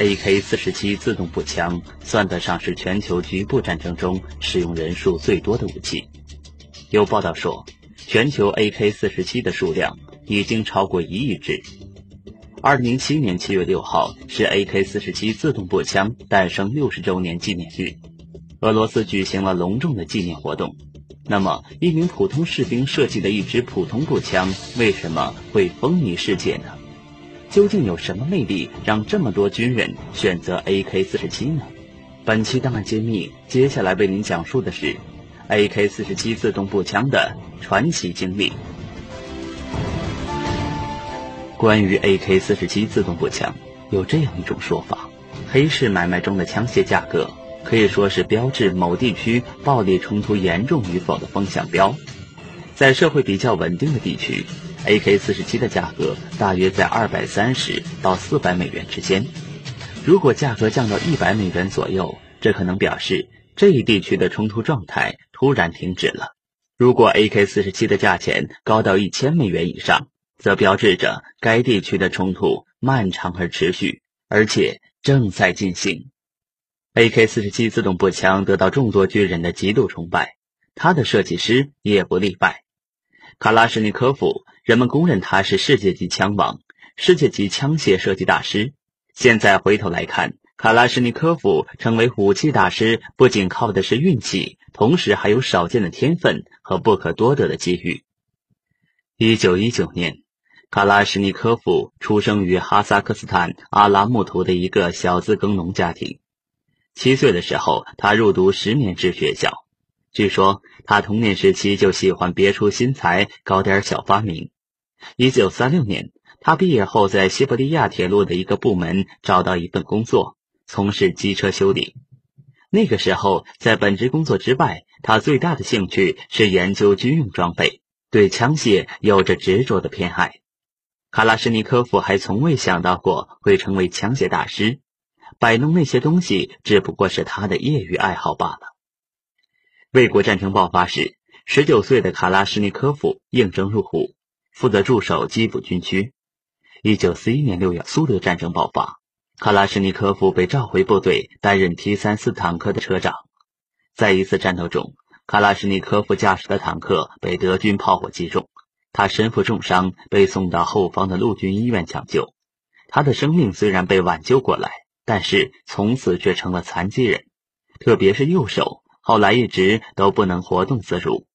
AK-47 自动步枪算得上是全球局部战争中使用人数最多的武器。有报道说，全球 AK-47 的数量已经超过一亿支。二零零七年七月六号是 AK-47 自动步枪诞生六十周年纪念日，俄罗斯举行了隆重的纪念活动。那么，一名普通士兵设计的一支普通步枪为什么会风靡世界呢？究竟有什么魅力让这么多军人选择 AK-47 呢？本期档案揭秘，接下来为您讲述的是 AK-47 自动步枪的传奇经历。关于 AK-47 自动步枪，有这样一种说法：黑市买卖中的枪械价格可以说是标志某地区暴力冲突严重与否的风向标。在社会比较稳定的地区，AK-47 的价格大约在二百三十到四百美元之间。如果价格降到一百美元左右，这可能表示这一地区的冲突状态突然停止了。如果 AK-47 的价钱高到一千美元以上，则标志着该地区的冲突漫长而持续，而且正在进行。AK-47 自动步枪得到众多军人的极度崇拜，它的设计师也不例外。卡拉什尼科夫，人们公认他是世界级枪王、世界级枪械设计大师。现在回头来看，卡拉什尼科夫成为武器大师，不仅靠的是运气，同时还有少见的天分和不可多得的机遇。一九一九年。卡拉什尼科夫出生于哈萨克斯坦阿拉木图的一个小资耕农家庭。七岁的时候，他入读十年制学校。据说他童年时期就喜欢别出心裁，搞点小发明。一九三六年，他毕业后在西伯利亚铁路的一个部门找到一份工作，从事机车修理。那个时候，在本职工作之外，他最大的兴趣是研究军用装备，对枪械有着执着的偏爱。卡拉什尼科夫还从未想到过会成为枪械大师，摆弄那些东西只不过是他的业余爱好罢了。卫国战争爆发时，十九岁的卡拉什尼科夫应征入伍，负责驻守基辅军区。一九四一年六月，苏德战争爆发，卡拉什尼科夫被召回部队，担任 T 三四坦克的车长。在一次战斗中，卡拉什尼科夫驾驶的坦克被德军炮火击中。他身负重伤，被送到后方的陆军医院抢救。他的生命虽然被挽救过来，但是从此却成了残疾人，特别是右手，后来一直都不能活动自如。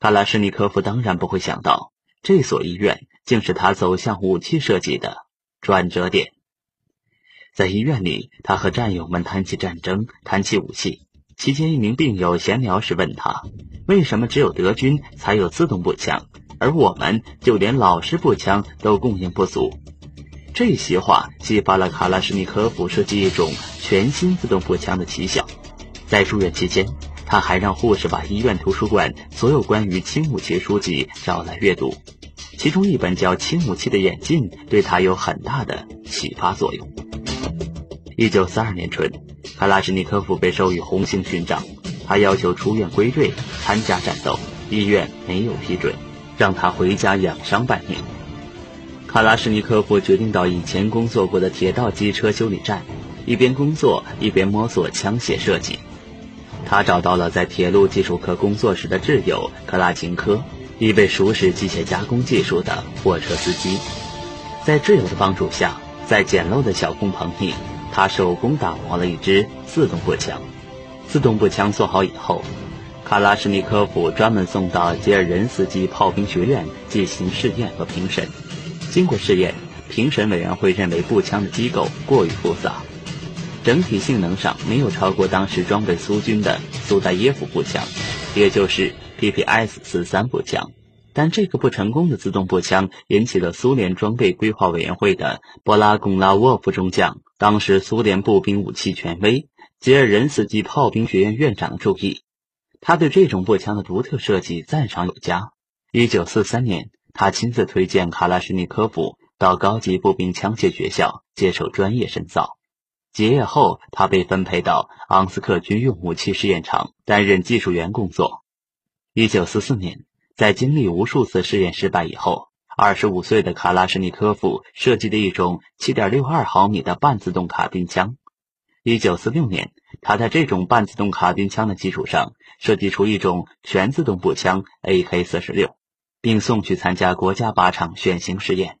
卡拉什尼科夫当然不会想到，这所医院竟是他走向武器设计的转折点。在医院里，他和战友们谈起战争，谈起武器。期间，一名病友闲聊时问他：“为什么只有德军才有自动步枪？”而我们就连老式步枪都供应不足，这些话激发了卡拉什尼科夫设计一种全新自动步枪的奇想。在住院期间，他还让护士把医院图书馆所有关于轻武器书籍找来阅读，其中一本叫《轻武器的演进》对他有很大的启发作用。一九四二年春，卡拉什尼科夫被授予红星勋章，他要求出院归队参加战斗，医院没有批准。让他回家养伤半年。卡拉什尼科夫决定到以前工作过的铁道机车修理站，一边工作一边摸索枪械设计。他找到了在铁路技术科工作时的挚友克拉琴科，一位熟识机械加工技术的货车司机。在挚友的帮助下，在简陋的小工棚里，他手工打磨了一支自动步枪。自动步枪做好以后。卡拉什尼科夫专门送到杰尔任斯基炮兵学院进行试验和评审。经过试验，评审委员会认为步枪的机构过于复杂，整体性能上没有超过当时装备苏军的苏代耶夫步枪，也就是 PPS 四三步枪。但这个不成功的自动步枪引起了苏联装备规划委员会的波拉贡拉沃夫中将，当时苏联步兵武器权威杰尔任斯基炮兵学院院长的注意。他对这种步枪的独特设计赞赏有加。一九四三年，他亲自推荐卡拉什尼科夫到高级步兵枪械学校接受专业深造。结业后，他被分配到昂斯克军用武器试验场担任技术员工作。一九四四年，在经历无数次试验失败以后，二十五岁的卡拉什尼科夫设计的一种七点六二毫米的半自动卡宾枪。一九四六年，他在这种半自动卡宾枪的基础上，设计出一种全自动步枪 AK 四十六，并送去参加国家靶场选型试验。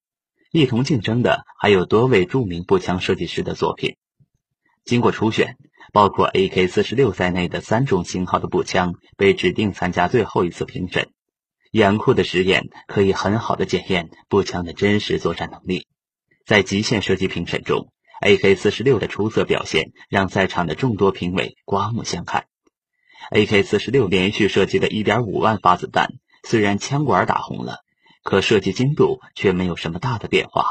一同竞争的还有多位著名步枪设计师的作品。经过初选，包括 AK 四十六在内的三种型号的步枪被指定参加最后一次评审。严酷的实验可以很好的检验步枪的真实作战能力。在极限射击评审中，AK 四十六的出色表现让在场的众多评委刮目相看。AK 四十六连续射击了一点五万发子弹，虽然枪管打红了。可射击精度却没有什么大的变化，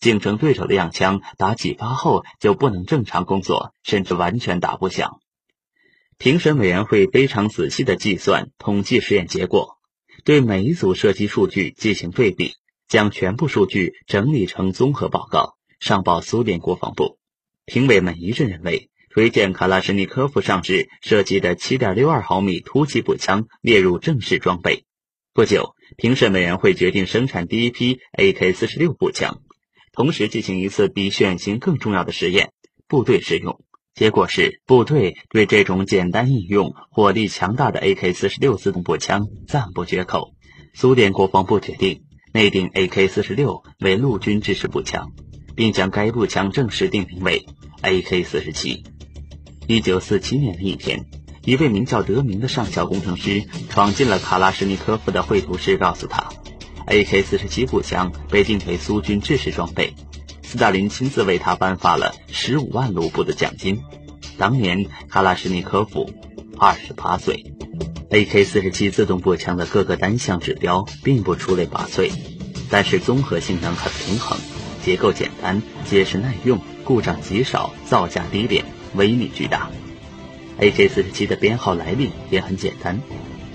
竞争对手的样枪打几发后就不能正常工作，甚至完全打不响。评审委员会非常仔细的计算统计实验结果，对每一组射击数据进行对比，将全部数据整理成综合报告，上报苏联国防部。评委们一致认为，推荐卡拉什尼科夫上士设计的7.62毫米突击步枪列入正式装备。不久。评审委员会决定生产第一批 AK-46 步枪，同时进行一次比选型更重要的实验——部队使用。结果是，部队对这种简单易用、火力强大的 AK-46 自动步枪赞不绝口。苏联国防部决定内定 AK-46 为陆军制式步枪，并将该步枪正式定名为 AK-47。一九四七年的一天。一位名叫德明的上校工程师闯进了卡拉什尼科夫的绘图室，告诉他，AK-47 步枪被定为苏军制式装备。斯大林亲自为他颁发了十五万卢布的奖金。当年卡拉什尼科夫二十八岁。AK-47 自动步枪的各个单项指标并不出类拔萃，但是综合性能很平衡，结构简单，结实耐用，故障极少，造价低廉，威力巨大。AK-47 的编号来历也很简单，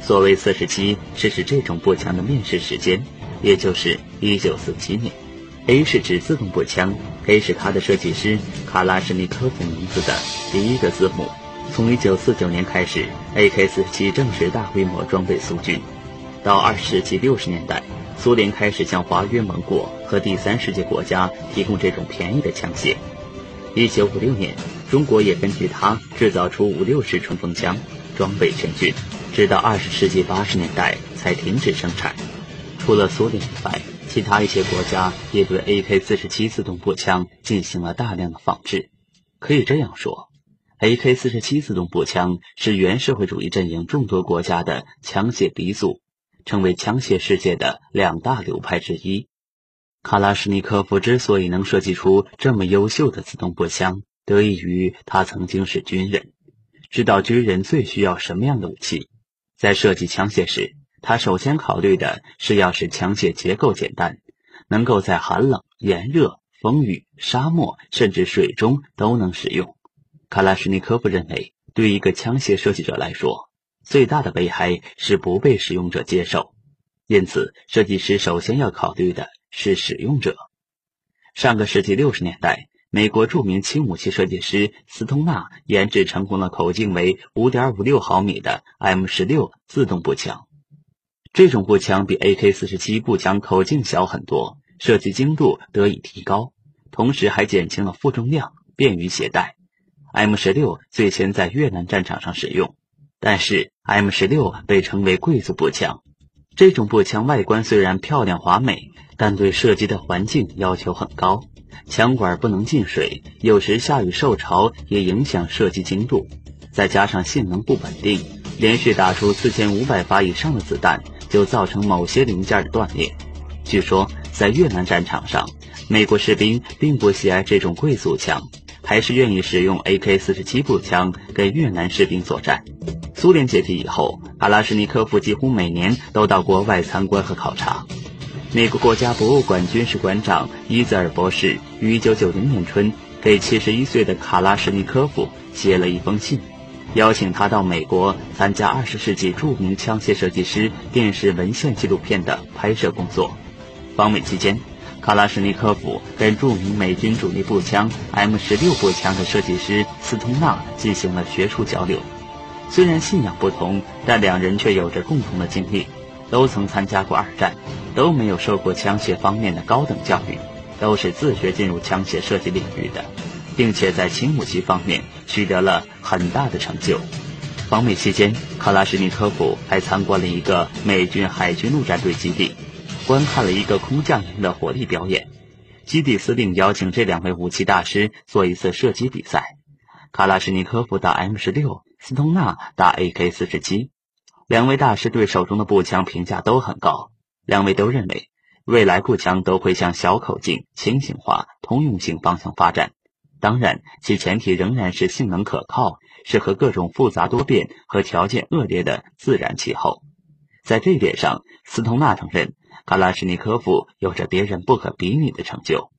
所谓四十七是指这种步枪的面世时间，也就是1947年。A 是指自动步枪，A 是它的设计师卡拉什尼科夫名字的第一个字母。从1949年开始，AK-47 正式大规模装备苏军。到20世纪60年代，苏联开始向华约盟国和第三世界国家提供这种便宜的枪械。1956年。中国也根据它制造出五六式冲锋枪，装备全军，直到二十世纪八十年代才停止生产。除了苏联以外，其他一些国家也对 AK-47 自动步枪进行了大量的仿制。可以这样说，AK-47 自动步枪是原社会主义阵营众多国家的枪械鼻祖，成为枪械世界的两大流派之一。卡拉什尼科夫之所以能设计出这么优秀的自动步枪，得益于他曾经是军人，知道军人最需要什么样的武器。在设计枪械时，他首先考虑的是要使枪械结构简单，能够在寒冷、炎热、风雨、沙漠甚至水中都能使用。卡拉什尼科夫认为，对一个枪械设计者来说，最大的危害是不被使用者接受，因此设计师首先要考虑的是使用者。上个世纪六十年代。美国著名轻武器设计师斯通纳研制成功了口径为5.56毫米的 M16 自动步枪。这种步枪比 AK-47 步枪口径小很多，射击精度得以提高，同时还减轻了负重量，便于携带。M16 最先在越南战场上使用，但是 M16 被称为贵族步枪。这种步枪外观虽然漂亮华美，但对射击的环境要求很高。枪管不能进水，有时下雨受潮也影响射击精度，再加上性能不稳定，连续打出四千五百发以上的子弹，就造成某些零件的断裂。据说在越南战场上，美国士兵并不喜爱这种贵族枪，还是愿意使用 AK-47 步枪跟越南士兵作战。苏联解体以后，阿拉什尼科夫几乎每年都到国外参观和考察。美国国家博物馆军事馆长伊泽尔博士于1990年春给71岁的卡拉什尼科夫写了一封信，邀请他到美国参加20世纪著名枪械设计师电视文献纪录片的拍摄工作。访美期间，卡拉什尼科夫跟著名美军主力步枪 M16 步枪的设计师斯通纳进行了学术交流。虽然信仰不同，但两人却有着共同的经历。都曾参加过二战，都没有受过枪械方面的高等教育，都是自学进入枪械设计领域的，并且在轻武器方面取得了很大的成就。访美期间，卡拉什尼科夫还参观了一个美军海军陆战队基地，观看了一个空降营的火力表演。基地司令邀请这两位武器大师做一次射击比赛，卡拉什尼科夫打 M 十六，斯通纳打 AK 四十七。两位大师对手中的步枪评价都很高，两位都认为未来步枪都会向小口径、轻型化、通用性方向发展。当然，其前提仍然是性能可靠，适合各种复杂多变和条件恶劣的自然气候。在这一点上，斯通纳承认卡拉什尼科夫有着别人不可比拟的成就。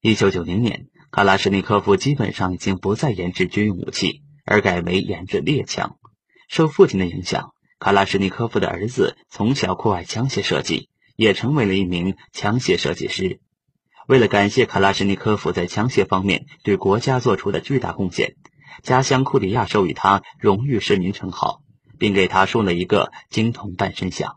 一九九零年，卡拉什尼科夫基本上已经不再研制军用武器，而改为研制猎枪。受父亲的影响。卡拉什尼科夫的儿子从小酷爱枪械设计，也成为了一名枪械设计师。为了感谢卡拉什尼科夫在枪械方面对国家做出的巨大贡献，家乡库里亚授予他荣誉市民称号，并给他竖了一个金铜半身像。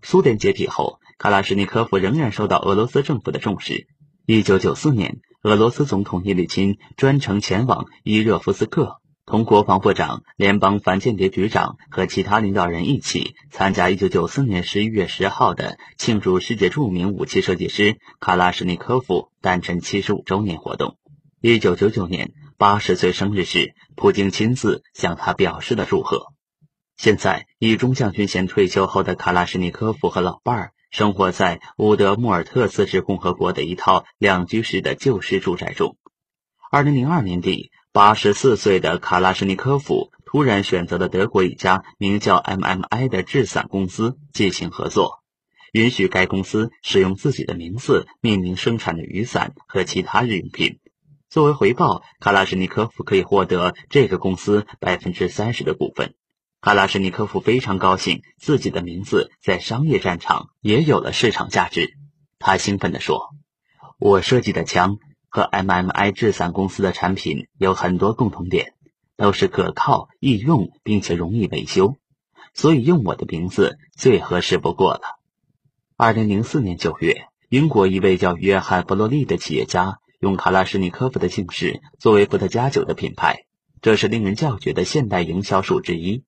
苏联解体后，卡拉什尼科夫仍然受到俄罗斯政府的重视。1994年，俄罗斯总统叶利钦专程前往伊热夫斯克。同国防部长、联邦反间谍局长和其他领导人一起参加1994年11月10号的庆祝世界著名武器设计师卡拉什尼科夫诞辰75周年活动。1999年80岁生日时，普京亲自向他表示了祝贺。现在，以中将军衔退休后的卡拉什尼科夫和老伴儿生活在乌德穆尔特自治共和国的一套两居室的旧式住宅中。2002年底。八十四岁的卡拉什尼科夫突然选择了德国一家名叫 MMI 的制伞公司进行合作，允许该公司使用自己的名字命名生产的雨伞和其他日用品。作为回报，卡拉什尼科夫可以获得这个公司百分之三十的股份。卡拉什尼科夫非常高兴，自己的名字在商业战场也有了市场价值。他兴奋地说：“我设计的枪。”和 MMI 制伞公司的产品有很多共同点，都是可靠、易用，并且容易维修，所以用我的名字最合适不过了。二零零四年九月，英国一位叫约翰·弗洛利的企业家用卡拉什尼科夫的姓氏作为伏特加酒的品牌，这是令人叫绝的现代营销术之一。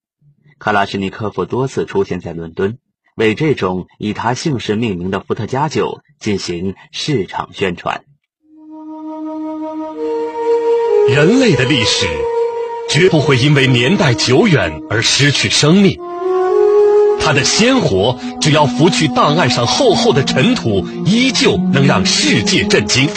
卡拉什尼科夫多次出现在伦敦，为这种以他姓氏命名的伏特加酒进行市场宣传。人类的历史绝不会因为年代久远而失去生命，它的鲜活，只要拂去档案上厚厚的尘土，依旧能让世界震惊。